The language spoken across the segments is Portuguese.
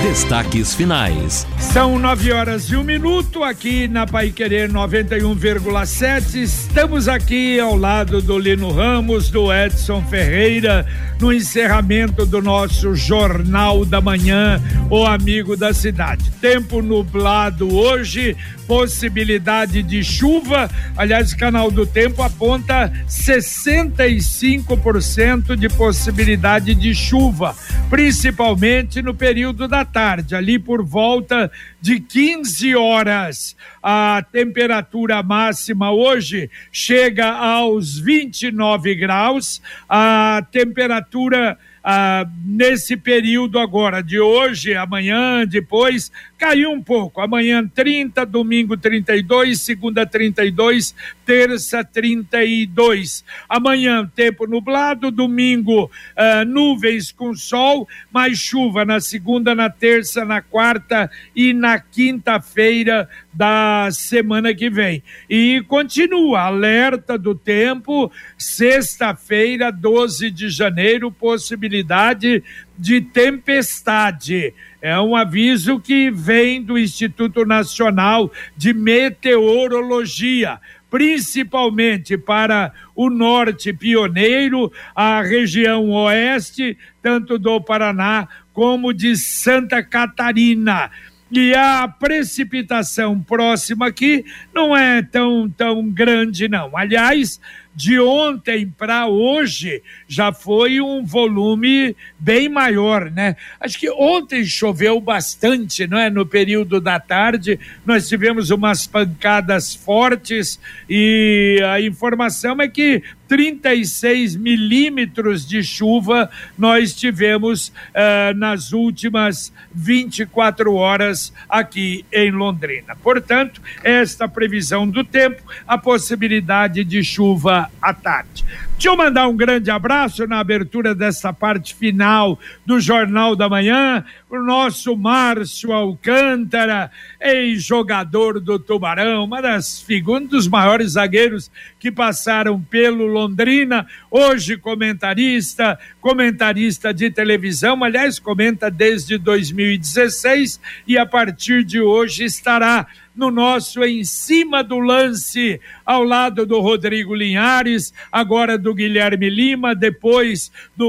Destaques finais. São nove horas e um minuto aqui na Pai Querer 91,7. Estamos aqui ao lado do Lino Ramos, do Edson Ferreira, no encerramento do nosso Jornal da Manhã, o amigo da cidade. Tempo nublado hoje, possibilidade de chuva. Aliás, o canal do tempo aponta 65% de possibilidade de chuva, principalmente no período da tarde, ali por volta de 15 horas. A temperatura máxima hoje chega aos 29 graus, a temperatura ah, nesse período agora de hoje, amanhã, depois, caiu um pouco. Amanhã 30, domingo 32, segunda 32, terça 32. Amanhã tempo nublado, domingo ah, nuvens com sol, mais chuva na segunda, na terça, na quarta e na quinta-feira da semana que vem. E continua alerta do tempo, sexta-feira, 12 de janeiro, possibilidade de tempestade. É um aviso que vem do Instituto Nacional de Meteorologia principalmente para o norte pioneiro, a região oeste, tanto do Paraná como de Santa Catarina. E a precipitação próxima aqui não é tão, tão grande, não. Aliás, de ontem para hoje já foi um volume bem maior, né? Acho que ontem choveu bastante, não é? No período da tarde, nós tivemos umas pancadas fortes e a informação é que 36 milímetros de chuva nós tivemos uh, nas últimas 24 horas aqui em Londrina. Portanto, esta previsão do tempo, a possibilidade de chuva à tarde. Deixa eu mandar um grande abraço na abertura dessa parte final do Jornal da Manhã, o nosso Márcio Alcântara, ex-jogador do Tubarão, uma das figuras, um dos maiores zagueiros que passaram pelo Londrina, hoje comentarista, comentarista de televisão, aliás, comenta desde 2016 e a partir de hoje estará no nosso Em Cima do Lance, ao lado do Rodrigo Linhares, agora do Guilherme Lima, depois do,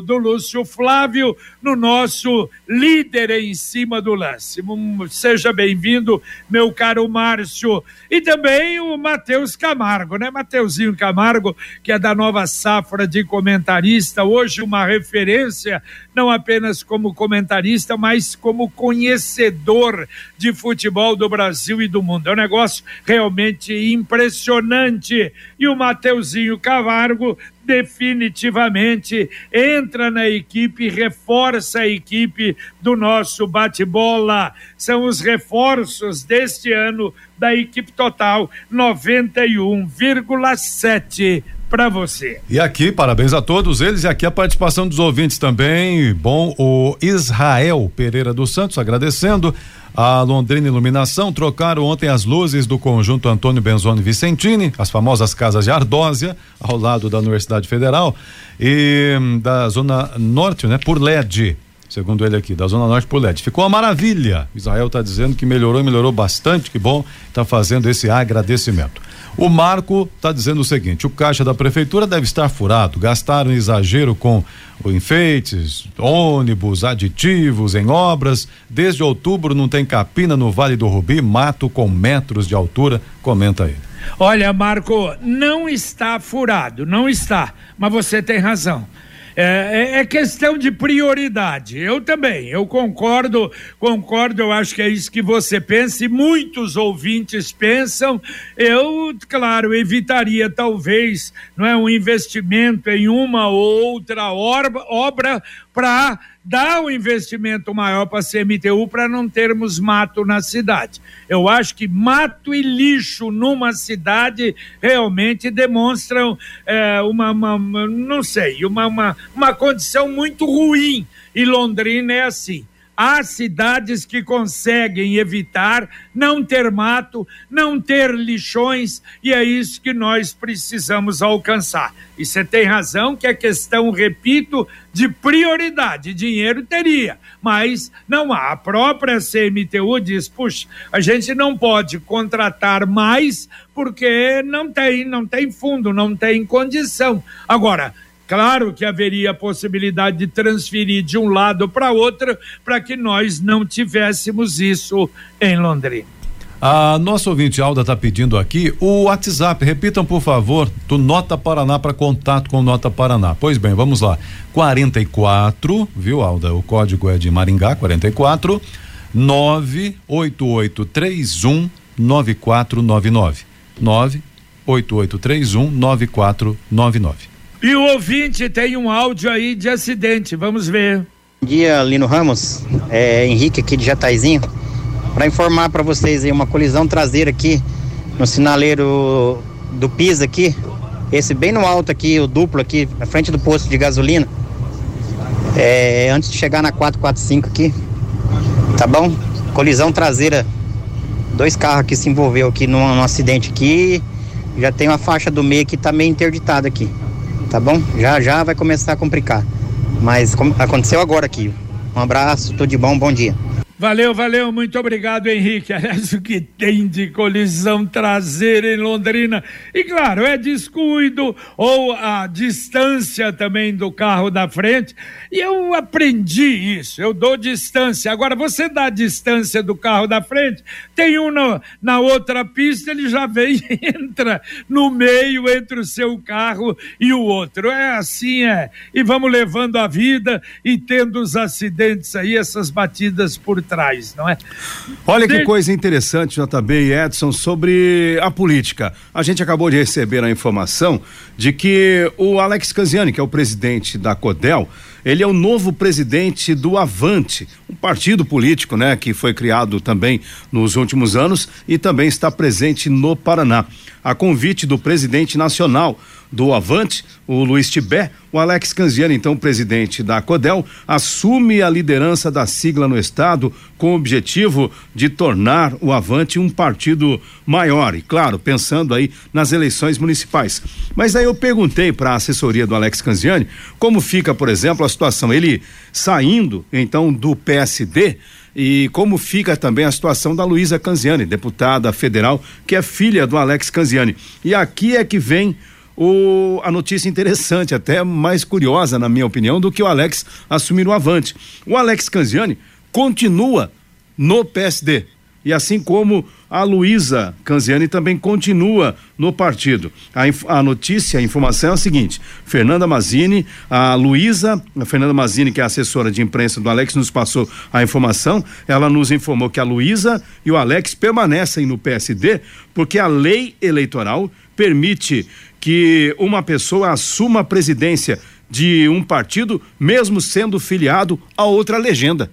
do Lúcio Flávio, no nosso líder em cima do lance. Seja bem-vindo, meu caro Márcio. E também o Matheus Camargo, né? Mateuzinho Camargo, que é da nova safra de comentarista, hoje uma referência, não apenas como comentarista, mas como conhecedor de futebol do Brasil e do mundo. É um negócio realmente impressionante. E o Mateuzinho Camargo definitivamente entra na equipe, reforça a equipe do nosso bate-bola. São os reforços deste ano da equipe total 91,7 para você. E aqui, parabéns a todos eles e aqui a participação dos ouvintes também. Bom, o Israel Pereira dos Santos agradecendo a Londrina Iluminação trocaram ontem as luzes do conjunto Antônio Benzoni Vicentini, as famosas casas de Ardósia, ao lado da Universidade Federal, e hum, da Zona Norte, né, por LED. Segundo ele aqui, da Zona Norte por LED. Ficou uma maravilha. Israel está dizendo que melhorou melhorou bastante, que bom, está fazendo esse agradecimento. O Marco está dizendo o seguinte: o caixa da prefeitura deve estar furado. Gastaram exagero com enfeites, ônibus, aditivos em obras. Desde outubro não tem capina no Vale do Rubi, mato com metros de altura. Comenta aí. Olha, Marco, não está furado, não está. Mas você tem razão. É, é, é, questão de prioridade. Eu também, eu concordo, concordo, eu acho que é isso que você pensa e muitos ouvintes pensam. Eu, claro, evitaria talvez não é, um investimento em uma ou outra obra para dar um investimento maior para a CMTU para não termos mato na cidade. Eu acho que mato e lixo numa cidade realmente demonstram é, uma, uma, não sei, uma, uma, uma condição muito ruim. E Londrina é assim. Há cidades que conseguem evitar não ter mato, não ter lixões, e é isso que nós precisamos alcançar. E você tem razão que é questão, repito, de prioridade. Dinheiro teria, mas não há. A própria CMTU diz: puxa, a gente não pode contratar mais porque não tem, não tem fundo, não tem condição. Agora, Claro que haveria a possibilidade de transferir de um lado para outro para que nós não tivéssemos isso em Londrina. A nossa ouvinte Alda está pedindo aqui o WhatsApp. Repitam, por favor, do Nota Paraná para contato com Nota Paraná. Pois bem, vamos lá. 44, viu, Alda? O código é de Maringá, 44 98831 9499. 98831 9499. E o ouvinte tem um áudio aí de acidente, vamos ver. Bom dia, Lino Ramos. É Henrique aqui de Jataizinho. Para informar para vocês aí uma colisão traseira aqui no sinaleiro do Pisa aqui. Esse bem no alto aqui, o duplo aqui, na frente do posto de gasolina. É, antes de chegar na 445 aqui. Tá bom? Colisão traseira. Dois carros aqui se envolveu aqui num, num acidente aqui. Já tem uma faixa do meio que tá meio interditada aqui tá bom? Já já vai começar a complicar. Mas aconteceu agora aqui. Um abraço, tudo de bom, bom dia. Valeu, valeu, muito obrigado, Henrique. Aliás, o que tem de colisão traseira em Londrina? E claro, é descuido ou a distância também do carro da frente. E eu aprendi isso, eu dou distância. Agora, você dá distância do carro da frente, tem um no, na outra pista, ele já vem e entra no meio entre o seu carro e o outro. É assim, é. E vamos levando a vida e tendo os acidentes aí, essas batidas por trás, não é? Olha que coisa interessante, JB e Edson, sobre a política. A gente acabou de receber a informação de que o Alex Canziani, que é o presidente da CODEL, ele é o novo presidente do Avante, um partido político, né, que foi criado também nos últimos anos e também está presente no Paraná. A convite do presidente nacional do Avante, o Luiz Tibé, o Alex Canziani, então presidente da CODEL, assume a liderança da sigla no estado com o objetivo de tornar o Avante um partido maior e claro, pensando aí nas eleições municipais. Mas aí eu perguntei para a assessoria do Alex Canziani como fica, por exemplo, a situação ele saindo então do PSD e como fica também a situação da Luísa Canziani, deputada federal, que é filha do Alex Canziani. E aqui é que vem o, a notícia interessante, até mais curiosa, na minha opinião, do que o Alex assumir o avante. O Alex Canziani continua no PSD. E assim como a Luísa Canziani também continua no partido. A, a, notícia, a informação é a seguinte: Fernanda Mazini, a Luísa, a Fernanda Mazini, que é assessora de imprensa do Alex, nos passou a informação. Ela nos informou que a Luísa e o Alex permanecem no PSD porque a lei eleitoral permite que uma pessoa assuma a presidência de um partido, mesmo sendo filiado a outra legenda.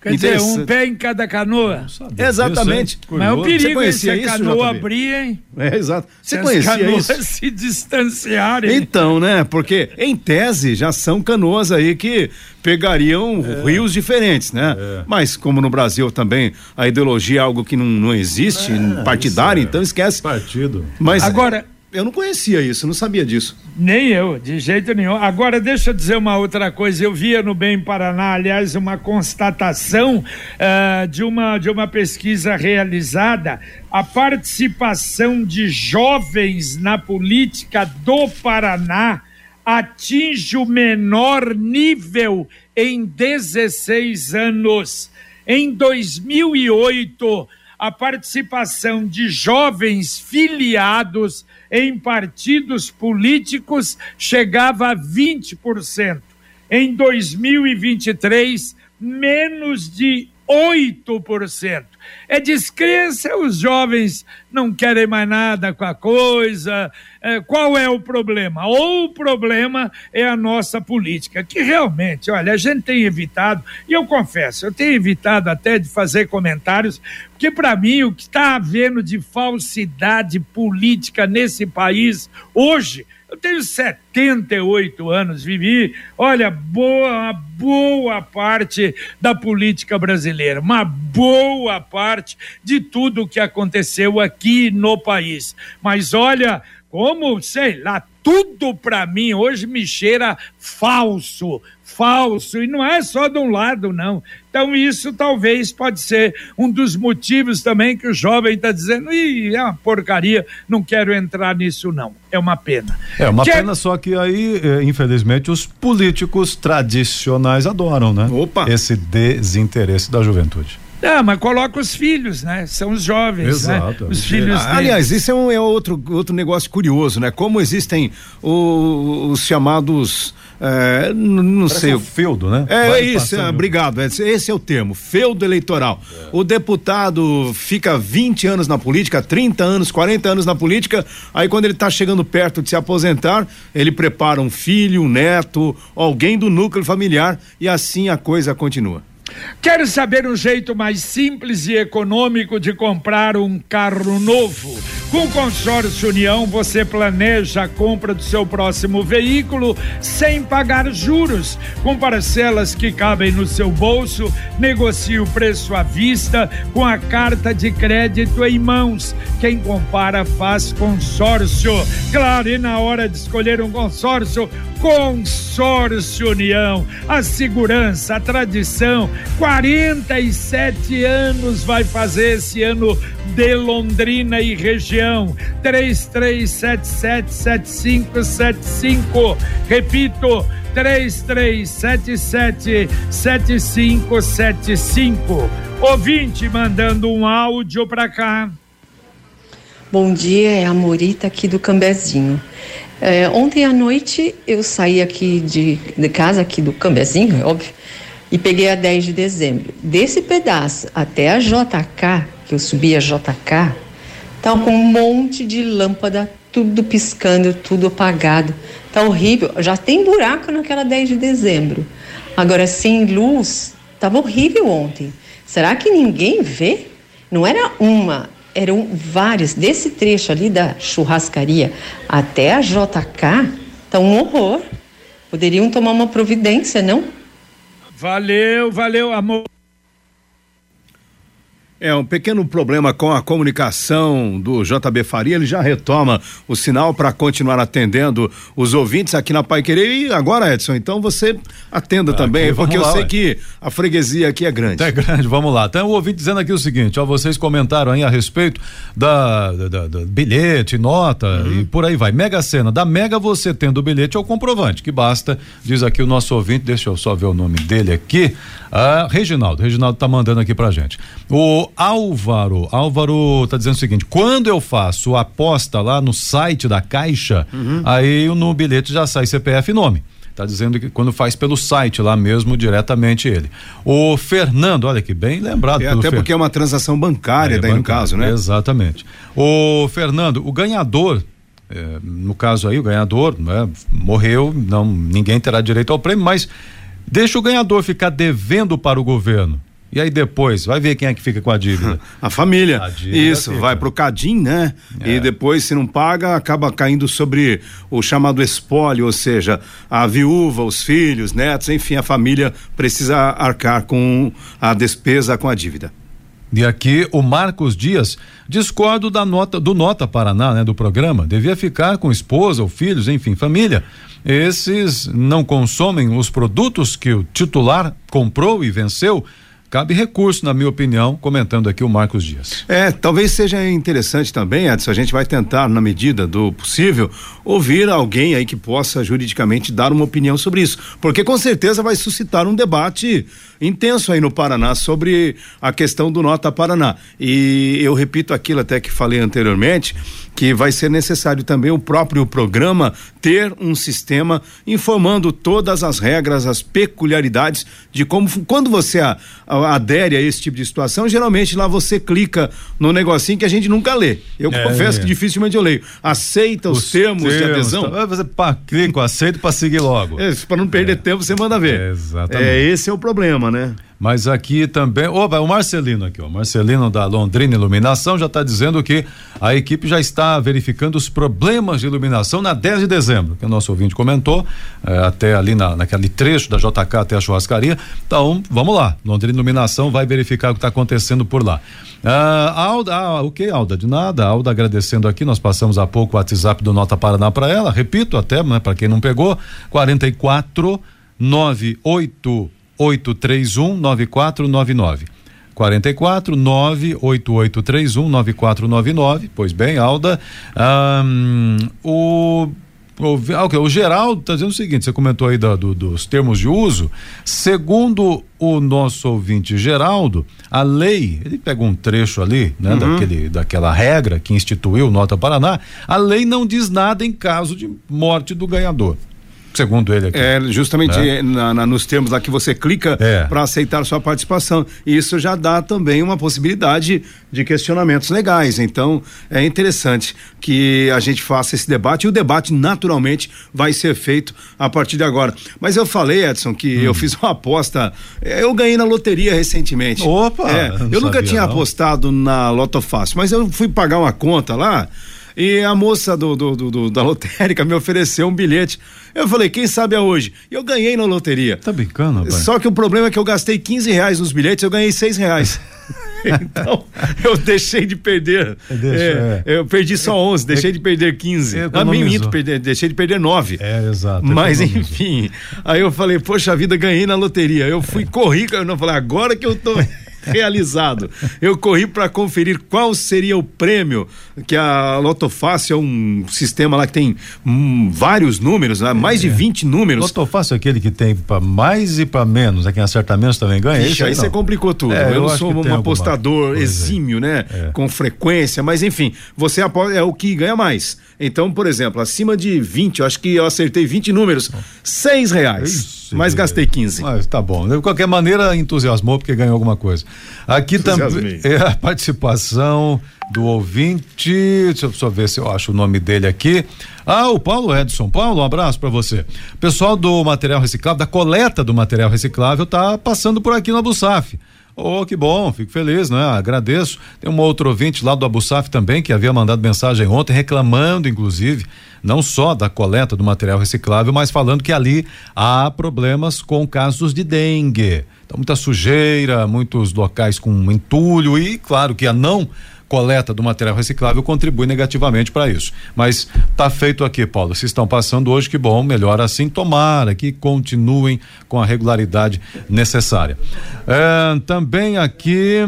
Quer dizer, um pé em cada canoa. Exatamente. Isso, Mas é um perigo é se a canoa abrir, hein? É, exato. Você conhecia as canoas isso? se distanciarem. Então, né? Porque, em tese, já são canoas aí que pegariam é. rios diferentes, né? É. Mas, como no Brasil também a ideologia é algo que não, não existe, é, partidário, é. então esquece. Partido. Mas. Agora eu não conhecia isso, não sabia disso. Nem eu, de jeito nenhum. Agora, deixa eu dizer uma outra coisa. Eu via no Bem Paraná, aliás, uma constatação uh, de, uma, de uma pesquisa realizada. A participação de jovens na política do Paraná atinge o menor nível em 16 anos. Em 2008, a participação de jovens filiados em partidos políticos chegava a 20%. Em 2023, menos de 8%. É descrença, os jovens não querem mais nada com a coisa. É, qual é o problema? Ou o problema é a nossa política, que realmente, olha, a gente tem evitado, e eu confesso, eu tenho evitado até de fazer comentários, que para mim o que está havendo de falsidade política nesse país hoje eu tenho 78 anos, vivi, olha, boa, boa parte da política brasileira, uma boa parte de tudo o que aconteceu aqui no país. Mas olha, como, sei lá, tudo para mim hoje me cheira falso, falso, e não é só de um lado, não. Então, isso talvez pode ser um dos motivos também que o jovem está dizendo, Ih, é uma porcaria, não quero entrar nisso, não. É uma pena. É uma que... pena, só que aí, eh, infelizmente, os políticos tradicionais adoram, né? Opa! Esse desinteresse da juventude. Ah, mas coloca os filhos, né? São os jovens, né? Exato. né? Os filhos ah, Aliás, isso é, um, é outro, outro negócio curioso, né? Como existem o, os chamados é, não sei. o feudo, né? É, é isso, é, obrigado. Esse é o termo, feudo eleitoral. É. O deputado fica 20 anos na política, 30 anos, 40 anos na política, aí quando ele está chegando perto de se aposentar, ele prepara um filho, um neto, alguém do núcleo familiar e assim a coisa continua. Quer saber um jeito mais simples e econômico de comprar um carro novo? Com o Consórcio União, você planeja a compra do seu próximo veículo sem pagar juros. Com parcelas que cabem no seu bolso, negocie o preço à vista com a carta de crédito em mãos. Quem compara faz consórcio. Claro, e na hora de escolher um consórcio, Consórcio União, a segurança, a tradição, 47 anos vai fazer esse ano de Londrina e região. 33777575. Repito, 33777575. Ouvinte mandando um áudio para cá. Bom dia, é a Morita aqui do Cambezinho. É, ontem à noite eu saí aqui de, de casa, aqui do Cambezinho, é óbvio, e peguei a 10 de dezembro. Desse pedaço até a JK, que eu subi a JK, tá com um monte de lâmpada, tudo piscando, tudo apagado. Tá horrível. Já tem buraco naquela 10 de dezembro. Agora, sem luz, tava horrível ontem. Será que ninguém vê? Não era uma, eram vários. Desse trecho ali da churrascaria até a JK, tá um horror. Poderiam tomar uma providência, não? Valeu, valeu, amor. É um pequeno problema com a comunicação do JB Faria. Ele já retoma o sinal para continuar atendendo os ouvintes aqui na Pai Querer. E agora, Edson, então você atenda aqui, também, porque lá, eu sei ué. que a freguesia aqui é grande. É grande, vamos lá. Tem o ouvinte dizendo aqui o seguinte: ó, vocês comentaram aí a respeito da, da, da bilhete, nota uhum. e por aí vai. Mega Sena. Da Mega você tendo o bilhete é o comprovante, que basta, diz aqui o nosso ouvinte. Deixa eu só ver o nome dele aqui. Ah, Reginaldo. Reginaldo tá mandando aqui pra gente. O Álvaro, Álvaro tá dizendo o seguinte: quando eu faço a aposta lá no site da Caixa, uhum. aí no bilhete já sai CPF e nome. Tá dizendo que quando faz pelo site lá mesmo, diretamente ele. O Fernando, olha que bem lembrado. É, até Fer... porque é uma transação bancária, é, daí bancária, no caso, né? Exatamente. O Fernando, o ganhador é, no caso aí, o ganhador né, morreu, não, ninguém terá direito ao prêmio, mas deixa o ganhador ficar devendo para o governo. E aí depois, vai ver quem é que fica com a dívida. A família. A dívida Isso, fica. vai pro Cadim, né? É. E depois, se não paga, acaba caindo sobre o chamado espólio, ou seja, a viúva, os filhos, netos, enfim, a família precisa arcar com a despesa com a dívida. E aqui o Marcos Dias discordo da nota do Nota Paraná, né, do programa. Devia ficar com esposa ou filhos, enfim, família. Esses não consomem os produtos que o titular comprou e venceu cabe recurso, na minha opinião, comentando aqui o Marcos Dias. É, talvez seja interessante também, Edson, a gente vai tentar, na medida do possível, ouvir alguém aí que possa juridicamente dar uma opinião sobre isso, porque com certeza vai suscitar um debate intenso aí no Paraná sobre a questão do Nota Paraná. E eu repito aquilo até que falei anteriormente, que vai ser necessário também o próprio programa ter um sistema informando todas as regras, as peculiaridades de como quando você a, a, adere a esse tipo de situação, geralmente lá você clica no negocinho que a gente nunca lê. Eu é, confesso é. que dificilmente eu leio. Aceita os, os termos, termos, de adesão. Tá, você pá, clica, aceito para seguir logo. É, para não perder é. tempo, você manda ver. exatamente. É, esse é o problema, né? Mas aqui também, opa, o Marcelino aqui, o Marcelino da Londrina Iluminação já está dizendo que a equipe já está verificando os problemas de iluminação na 10 de dezembro, que o nosso ouvinte comentou, eh, até ali na, naquele trecho da JK até a churrascaria. Então, vamos lá, Londrina Iluminação vai verificar o que está acontecendo por lá. Ah, Alda, ah, o que, Alda? De nada, Alda agradecendo aqui, nós passamos há pouco o WhatsApp do Nota Paraná para ela, repito até, né, para quem não pegou, 44 98 831 9499. 44 98831 9499. Pois bem, Alda. Um, o o, o Geraldo está dizendo o seguinte: você comentou aí do, do, dos termos de uso. Segundo o nosso ouvinte Geraldo, a lei, ele pega um trecho ali, né, uhum. daquele, daquela regra que instituiu Nota Paraná, a lei não diz nada em caso de morte do ganhador segundo ele aqui. É, justamente né? na, na, nos termos lá que você clica é. para aceitar sua participação. Isso já dá também uma possibilidade de questionamentos legais. Então, é interessante que a gente faça esse debate e o debate naturalmente vai ser feito a partir de agora. Mas eu falei, Edson, que hum. eu fiz uma aposta, é, eu ganhei na loteria recentemente. Opa! É, eu, eu nunca tinha não. apostado na Loto Fácil, mas eu fui pagar uma conta lá e a moça do, do, do, da lotérica me ofereceu um bilhete. Eu falei, quem sabe é hoje? E eu ganhei na loteria. Tá brincando, rapaz? Só que o problema é que eu gastei 15 reais nos bilhetes, eu ganhei 6 reais. então, eu deixei de perder. Deixa, é, é. Eu perdi só 11, deixei de perder 15. A mim, minto, perder, deixei de perder 9. É, exato. Mas, enfim. Aí eu falei, poxa vida, ganhei na loteria. Eu fui, corri, eu não falei, agora que eu tô realizado. Eu corri para conferir qual seria o prêmio que a Loto Fácil é um sistema lá que tem hum, vários números, né? mais é. de 20 números. Loto Fácil é aquele que tem para mais e para menos, é quem acerta menos também ganha. Ixi, aí você complicou tudo. É, eu, eu não sou um apostador exímio, né? É. Com frequência, mas enfim, você é o que ganha mais. Então, por exemplo, acima de 20, eu acho que eu acertei 20 números, seis reais. Isso, mas gastei 15. Mas tá bom. De qualquer maneira, entusiasmou porque ganhou alguma coisa. Aqui também é a participação do ouvinte. Deixa eu só ver se eu acho o nome dele aqui. Ah, o Paulo Edson. Paulo, um abraço para você. Pessoal do material reciclável, da coleta do material reciclável, tá passando por aqui no Abusaf. Oh, que bom, fico feliz, né? Agradeço. Tem um outro ouvinte lá do Abusaf também que havia mandado mensagem ontem reclamando, inclusive, não só da coleta do material reciclável, mas falando que ali há problemas com casos de dengue. Então, muita sujeira, muitos locais com entulho e, claro, que a não coleta do material reciclável contribui negativamente para isso. Mas tá feito aqui, Paulo. Se estão passando hoje, que bom, melhor assim. Tomara que continuem com a regularidade necessária. É, também aqui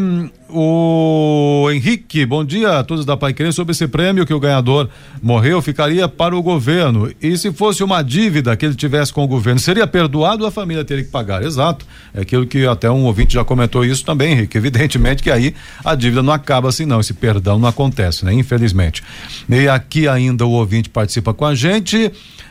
o Henrique, bom dia a todos da Pai Querer sobre esse prêmio que o ganhador morreu, ficaria para o governo. E se fosse uma dívida que ele tivesse com o governo, seria perdoado ou a família teria que pagar? Exato. É aquilo que até um ouvinte já comentou isso também, Henrique. Evidentemente que aí a dívida não acaba assim, não. Esse perdão não acontece, né? Infelizmente. E aqui ainda o ouvinte participa com a gente.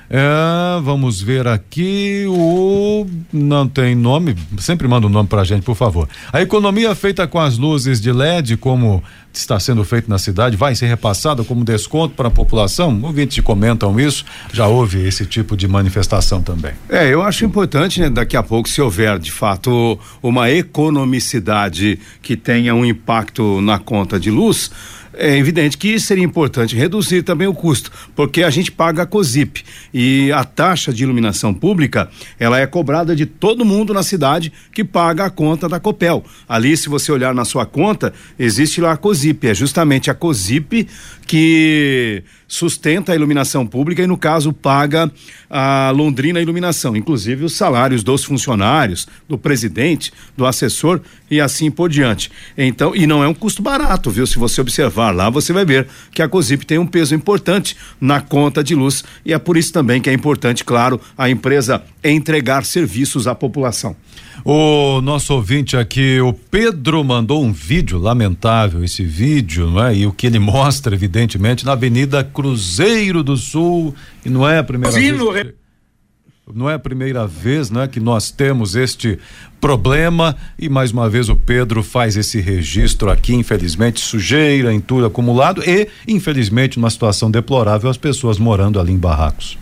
É, vamos ver aqui o não tem nome, sempre manda o um nome pra gente, por favor. A economia feita com as luzes de LED, como está sendo feito na cidade, vai ser repassada como desconto para a população? Ouvintes comentam isso, já houve esse tipo de manifestação também. É, eu acho importante, né, daqui a pouco, se houver de fato uma economicidade que tenha um impacto na conta de luz, é evidente que seria importante reduzir também o custo, porque a gente paga a COSIP e a taxa de iluminação pública, ela é cobrada de todo mundo na cidade que paga a conta da Copel. Ali, se você olhar na sua conta, existe lá a COSIP, é justamente a COSIP que sustenta a iluminação pública e, no caso, paga a Londrina Iluminação, inclusive os salários dos funcionários, do presidente, do assessor e assim por diante. Então, e não é um custo barato, viu? Se você observar lá, você vai ver que a COSIP tem um peso importante na conta de luz e é por isso também que é importante, claro, a empresa entregar serviços à população. O nosso ouvinte aqui, o Pedro, mandou um vídeo lamentável, esse vídeo, não é? E o que ele mostra, evidentemente, na Avenida Cruzeiro do Sul, e não é a primeira Sim, vez. Não é a primeira vez, né, que nós temos este problema e mais uma vez o Pedro faz esse registro aqui, infelizmente sujeira, entulho acumulado e, infelizmente, uma situação deplorável as pessoas morando ali em barracos.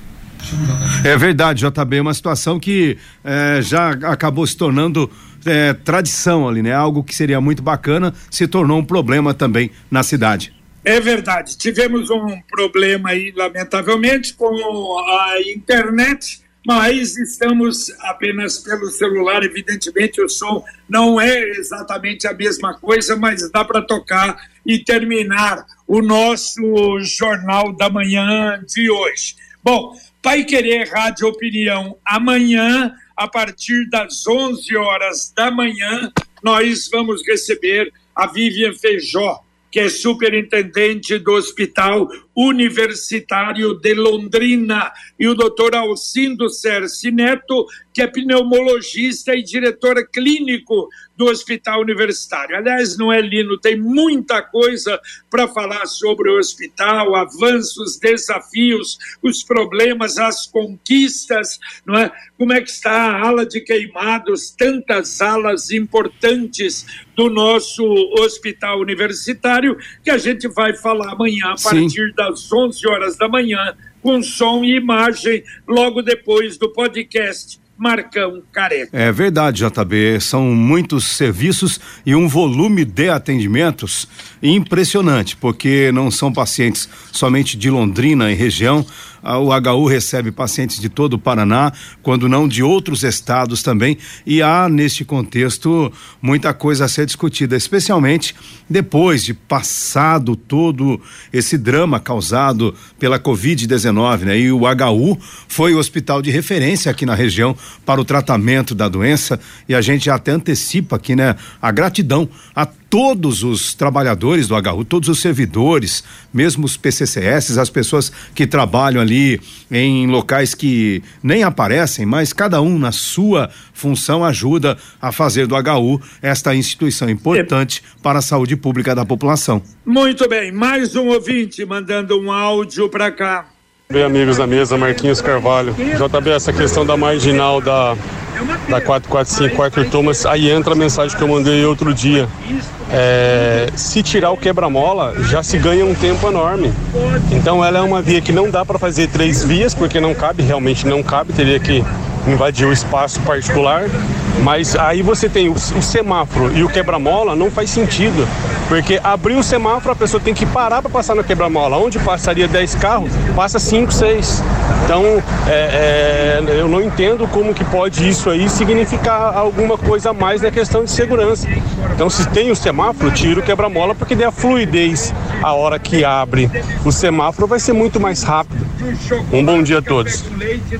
É verdade, JB, é uma situação que é, já acabou se tornando é, tradição ali, né? Algo que seria muito bacana se tornou um problema também na cidade. É verdade. Tivemos um problema aí, lamentavelmente, com a internet, mas estamos apenas pelo celular. Evidentemente, o som não é exatamente a mesma coisa, mas dá para tocar e terminar o nosso Jornal da Manhã de hoje. Bom, Pai Querer Rádio Opinião, amanhã, a partir das 11 horas da manhã, nós vamos receber a Vivian Feijó, que é superintendente do Hospital Universitário de Londrina, e o doutor Alcindo Cerci Neto, que é pneumologista e diretor clínico do Hospital Universitário. Aliás, não é Lino, tem muita coisa para falar sobre o hospital, avanços, desafios, os problemas, as conquistas, não é? Como é que está a ala de queimados, tantas alas importantes do nosso hospital universitário, que a gente vai falar amanhã a partir das 11 horas da manhã, com som e imagem, logo depois do podcast Marcão Careca. É verdade, JB. São muitos serviços e um volume de atendimentos impressionante, porque não são pacientes somente de Londrina e região, o HU recebe pacientes de todo o Paraná, quando não de outros estados também, e há neste contexto muita coisa a ser discutida, especialmente depois de passado todo esse drama causado pela Covid-19, né? E o HU foi o hospital de referência aqui na região para o tratamento da doença, e a gente até antecipa aqui, né, a gratidão a todos os trabalhadores do HU, todos os servidores, mesmo os PCCS, as pessoas que trabalham ali em locais que nem aparecem, mas cada um na sua função ajuda a fazer do HU esta instituição importante para a saúde pública da população. Muito bem, mais um ouvinte mandando um áudio para cá. Bem, amigos da mesa, Marquinhos Carvalho. JB, essa questão da marginal da, da 445 Arthur Thomas, aí entra a mensagem que eu mandei outro dia. É, se tirar o quebra-mola, já se ganha um tempo enorme. Então ela é uma via que não dá para fazer três vias, porque não cabe, realmente não cabe, teria que invadir o espaço particular, mas aí você tem o, o semáforo e o quebra-mola, não faz sentido, porque abrir o semáforo a pessoa tem que parar para passar no quebra-mola, onde passaria 10 carros, passa 5, 6. Então, é, é, eu não entendo como que pode isso aí significar alguma coisa a mais na questão de segurança. Então, se tem o semáforo, tira o quebra-mola, porque daí a fluidez, a hora que abre o semáforo, vai ser muito mais rápido. Um bom dia a todos.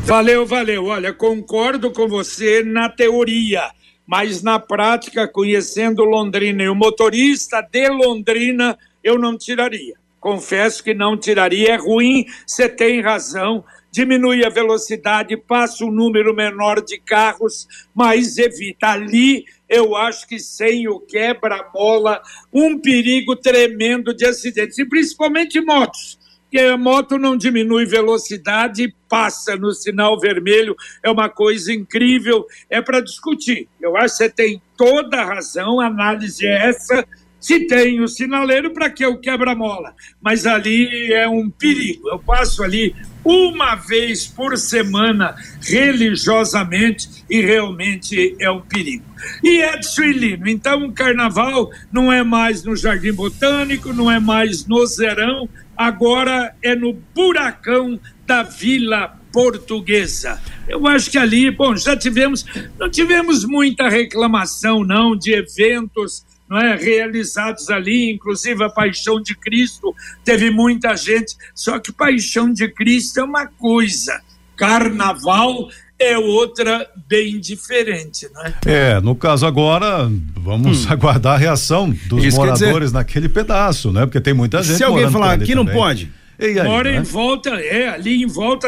Valeu, valeu. Olha, concordo com você na teoria, mas na prática, conhecendo Londrina e o motorista de Londrina, eu não tiraria. Confesso que não tiraria. É ruim, você tem razão. Diminui a velocidade, passa um número menor de carros, mas evita. Ali, eu acho que sem o quebra-mola, um perigo tremendo de acidentes, e principalmente motos que a moto não diminui velocidade, passa no sinal vermelho, é uma coisa incrível, é para discutir. Eu acho que você tem toda a razão, a análise é essa. Se tem o sinaleiro, para que o quebra-mola? Mas ali é um perigo. Eu passo ali uma vez por semana, religiosamente, e realmente é um perigo. E Edson e Lino, então o carnaval não é mais no Jardim Botânico, não é mais no Zerão, agora é no buracão da Vila Portuguesa. Eu acho que ali, bom, já tivemos, não tivemos muita reclamação não de eventos não é, realizados ali, inclusive a Paixão de Cristo, teve muita gente, só que Paixão de Cristo é uma coisa, carnaval é outra bem diferente, não é? É, no caso agora, vamos hum. aguardar a reação dos Isso moradores dizer... naquele pedaço, né? Porque tem muita gente. Se alguém falar aqui não pode. Aí, Mora né? em volta, é, ali em volta,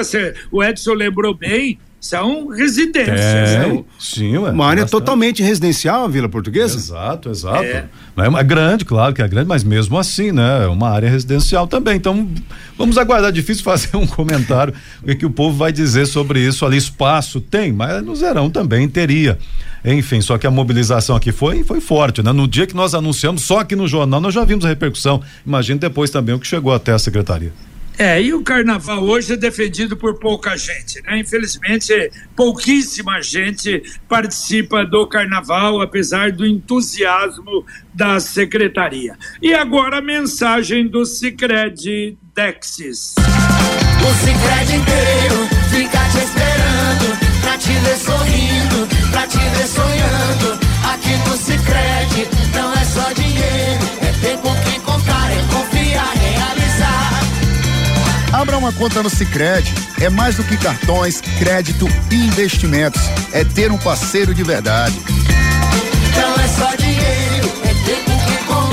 o Edson lembrou bem, são residências. É, né? sim, ué, uma área bastante. totalmente residencial, a Vila Portuguesa? Exato, exato. É. Não é, uma, grande, claro que é grande, mas mesmo assim, né? É uma área residencial também. Então, vamos aguardar. Difícil fazer um comentário o que o povo vai dizer sobre isso ali. Espaço tem, mas no Zerão também teria. Enfim, só que a mobilização aqui foi, foi forte, né? No dia que nós anunciamos, só aqui no jornal, nós já vimos a repercussão. Imagina depois também o que chegou até a secretaria. É, e o carnaval hoje é defendido por pouca gente, né? Infelizmente, pouquíssima gente participa do carnaval, apesar do entusiasmo da secretaria. E agora a mensagem do Cicred Dexis. O Cicred inteiro fica te esperando, pra te ver sorrindo, pra te ver sonhando. Aqui no Cicred não é só dinheiro, Abra uma conta no Cicred. É mais do que cartões, crédito e investimentos. É ter um parceiro de verdade. Não é só dinheiro, é tempo que contar.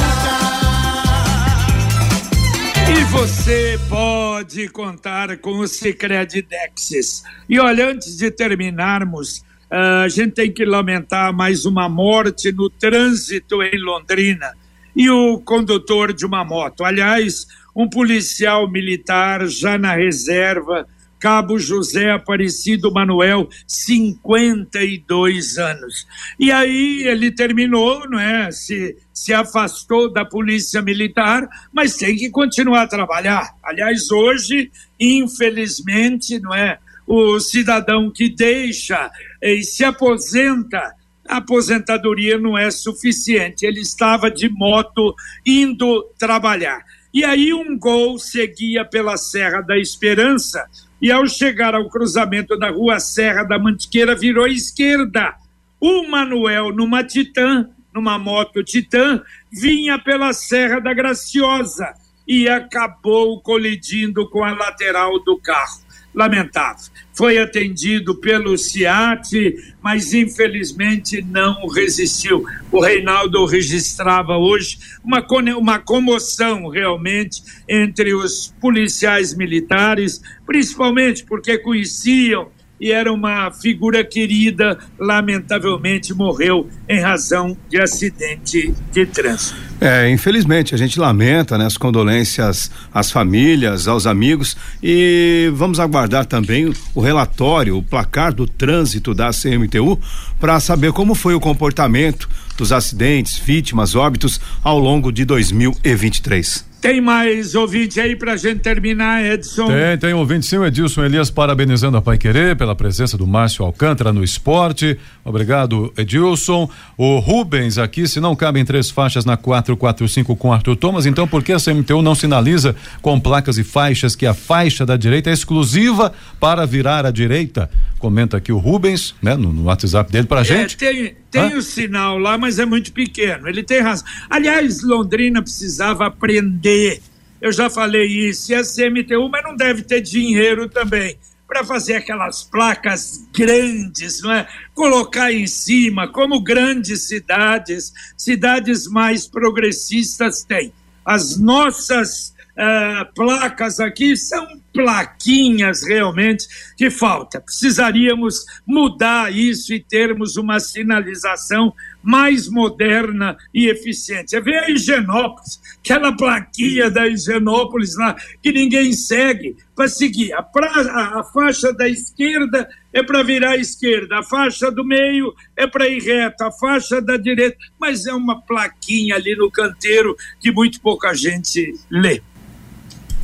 E você pode contar com o Cicred Dexis. E olha, antes de terminarmos, ah, a gente tem que lamentar mais uma morte no trânsito em Londrina e o condutor de uma moto. Aliás, um policial militar já na reserva, Cabo José Aparecido Manuel, 52 anos. E aí ele terminou, não é? Se, se afastou da polícia militar, mas tem que continuar a trabalhar. Aliás, hoje, infelizmente, não é? O cidadão que deixa e se aposenta a aposentadoria não é suficiente. Ele estava de moto indo trabalhar. E aí um gol seguia pela Serra da Esperança e ao chegar ao cruzamento da rua Serra da Mantiqueira virou à esquerda. O Manuel numa Titã, numa moto Titã, vinha pela Serra da Graciosa e acabou colidindo com a lateral do carro lamentável. Foi atendido pelo CIAT, mas infelizmente não resistiu. O Reinaldo registrava hoje uma, uma comoção realmente entre os policiais militares, principalmente porque conheciam e era uma figura querida, lamentavelmente morreu em razão de acidente de trânsito. É, infelizmente, a gente lamenta, né, as condolências às famílias, aos amigos e vamos aguardar também o relatório, o placar do trânsito da CMTU para saber como foi o comportamento dos acidentes, vítimas, óbitos ao longo de 2023. Tem mais ouvinte aí pra gente terminar, Edson? Tem, tem ouvinte sim, o Edilson Elias parabenizando a Pai Querer pela presença do Márcio Alcântara no esporte. Obrigado, Edilson. O Rubens aqui, se não cabem três faixas na 445 com Arthur Thomas, então por que a CMTU não sinaliza com placas e faixas que a faixa da direita é exclusiva para virar à direita? Comenta aqui o Rubens, né, no, no WhatsApp dele pra gente. É, tem tem o sinal lá, mas é muito pequeno. Ele tem razão. Aliás, Londrina precisava aprender. Eu já falei isso, e a CMTU, mas não deve ter dinheiro também para fazer aquelas placas grandes, não é? Colocar em cima, como grandes cidades, cidades mais progressistas têm. As nossas uh, placas aqui são plaquinhas realmente que falta. Precisaríamos mudar isso e termos uma sinalização mais moderna e eficiente. Você vê a Higienópolis, aquela plaquinha da Higienópolis lá que ninguém segue para seguir. A, pra, a, faixa da esquerda é para virar à esquerda, a faixa do meio é para ir reto, a faixa da direita, mas é uma plaquinha ali no canteiro que muito pouca gente lê.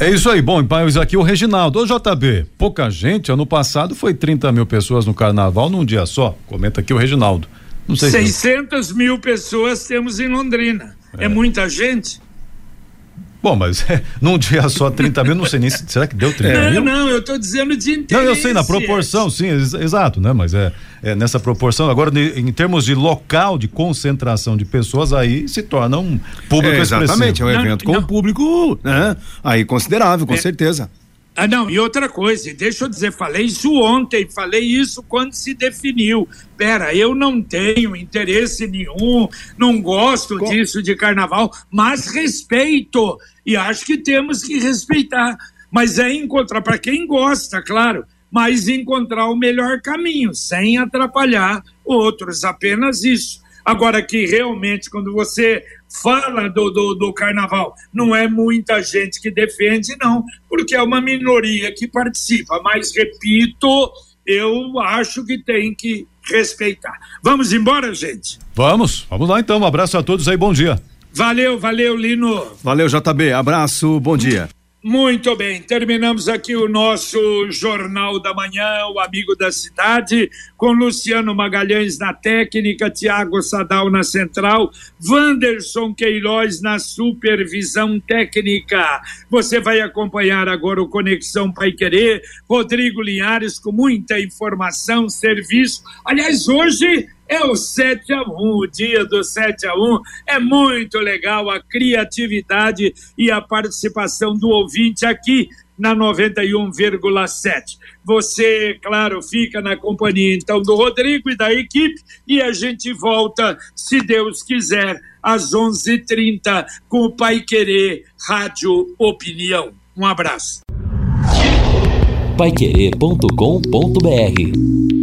É isso aí, bom, mas aqui o Reginaldo. Ô JB, pouca gente, ano passado foi 30 mil pessoas no carnaval num dia só. Comenta aqui o Reginaldo. Não sei 600 se... mil pessoas temos em Londrina. É, é muita gente. Bom, mas é, num dia só 30 mil, não sei nem se. Será que deu 30 não, mil? Não, eu estou dizendo de interesse. Não, eu sei, na proporção, sim, ex exato, né? Mas é, é, nessa proporção. Agora, em termos de local de concentração de pessoas, aí se torna um público é, Exatamente, é um evento não, com não. público né? aí considerável, com é. certeza. Ah, não, e outra coisa, deixa eu dizer, falei isso ontem, falei isso quando se definiu. Pera, eu não tenho interesse nenhum, não gosto Com... disso de carnaval, mas respeito. E acho que temos que respeitar. Mas é encontrar, para quem gosta, claro, mas encontrar o melhor caminho, sem atrapalhar outros, apenas isso. Agora que realmente, quando você fala do, do, do, carnaval. Não é muita gente que defende, não, porque é uma minoria que participa. Mas, repito, eu acho que tem que respeitar. Vamos embora, gente? Vamos, vamos lá então. Um abraço a todos aí, bom dia. Valeu, valeu, Lino. Valeu, JB. Abraço, bom dia. Muito bem, terminamos aqui o nosso Jornal da Manhã, o Amigo da Cidade, com Luciano Magalhães na técnica, Tiago Sadal na central, Wanderson Queiroz na supervisão técnica. Você vai acompanhar agora o Conexão Pai Querer, Rodrigo Linhares com muita informação, serviço. Aliás, hoje é o 7 a 1, o dia do 7 a 1. É muito legal a criatividade e a participação do ouvinte aqui na 91,7. Você, claro, fica na companhia então do Rodrigo e da equipe e a gente volta, se Deus quiser, às 11:30 com o Pai Querer Rádio Opinião. Um abraço. Paiquerê.com.br